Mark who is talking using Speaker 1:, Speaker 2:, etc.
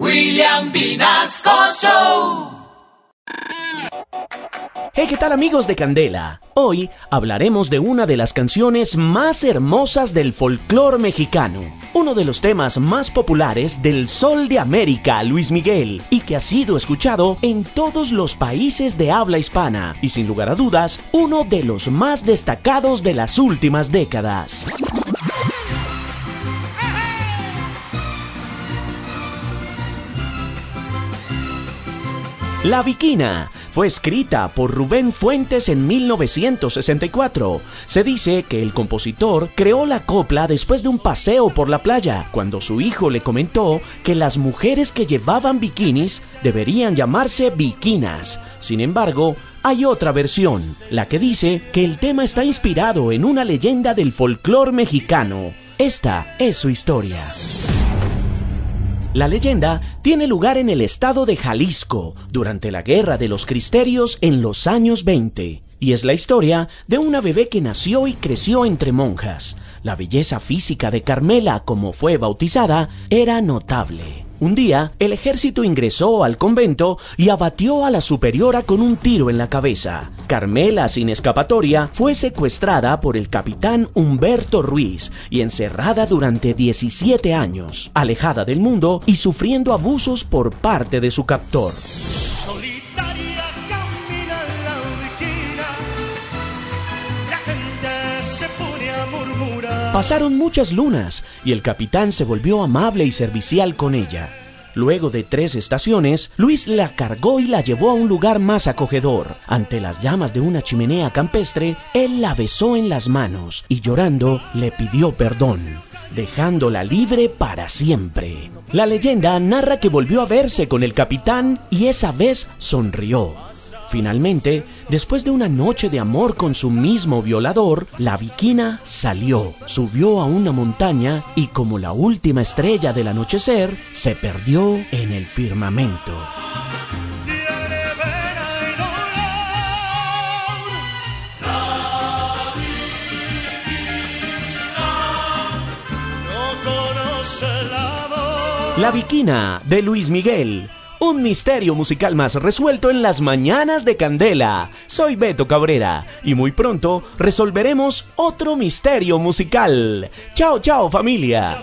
Speaker 1: William Vinasco Show.
Speaker 2: Hey, ¿qué tal amigos de Candela? Hoy hablaremos de una de las canciones más hermosas del folclore mexicano, uno de los temas más populares del Sol de América, Luis Miguel, y que ha sido escuchado en todos los países de habla hispana, y sin lugar a dudas, uno de los más destacados de las últimas décadas. La Viquina fue escrita por Rubén Fuentes en 1964. Se dice que el compositor creó la copla después de un paseo por la playa, cuando su hijo le comentó que las mujeres que llevaban bikinis deberían llamarse viquinas. Sin embargo, hay otra versión, la que dice que el tema está inspirado en una leyenda del folclore mexicano. Esta es su historia. La leyenda tiene lugar en el estado de Jalisco durante la Guerra de los Cristerios en los años 20 y es la historia de una bebé que nació y creció entre monjas. La belleza física de Carmela, como fue bautizada, era notable. Un día, el ejército ingresó al convento y abatió a la superiora con un tiro en la cabeza. Carmela, sin escapatoria, fue secuestrada por el capitán Humberto Ruiz y encerrada durante 17 años, alejada del mundo y sufriendo abusos por parte de su captor. Pasaron muchas lunas y el capitán se volvió amable y servicial con ella. Luego de tres estaciones, Luis la cargó y la llevó a un lugar más acogedor. Ante las llamas de una chimenea campestre, él la besó en las manos y llorando le pidió perdón, dejándola libre para siempre. La leyenda narra que volvió a verse con el capitán y esa vez sonrió. Finalmente, después de una noche de amor con su mismo violador, la viquina salió, subió a una montaña y como la última estrella del anochecer, se perdió en el firmamento. La Viquina de Luis Miguel. Un misterio musical más resuelto en las mañanas de Candela. Soy Beto Cabrera y muy pronto resolveremos otro misterio musical. Chao, chao familia.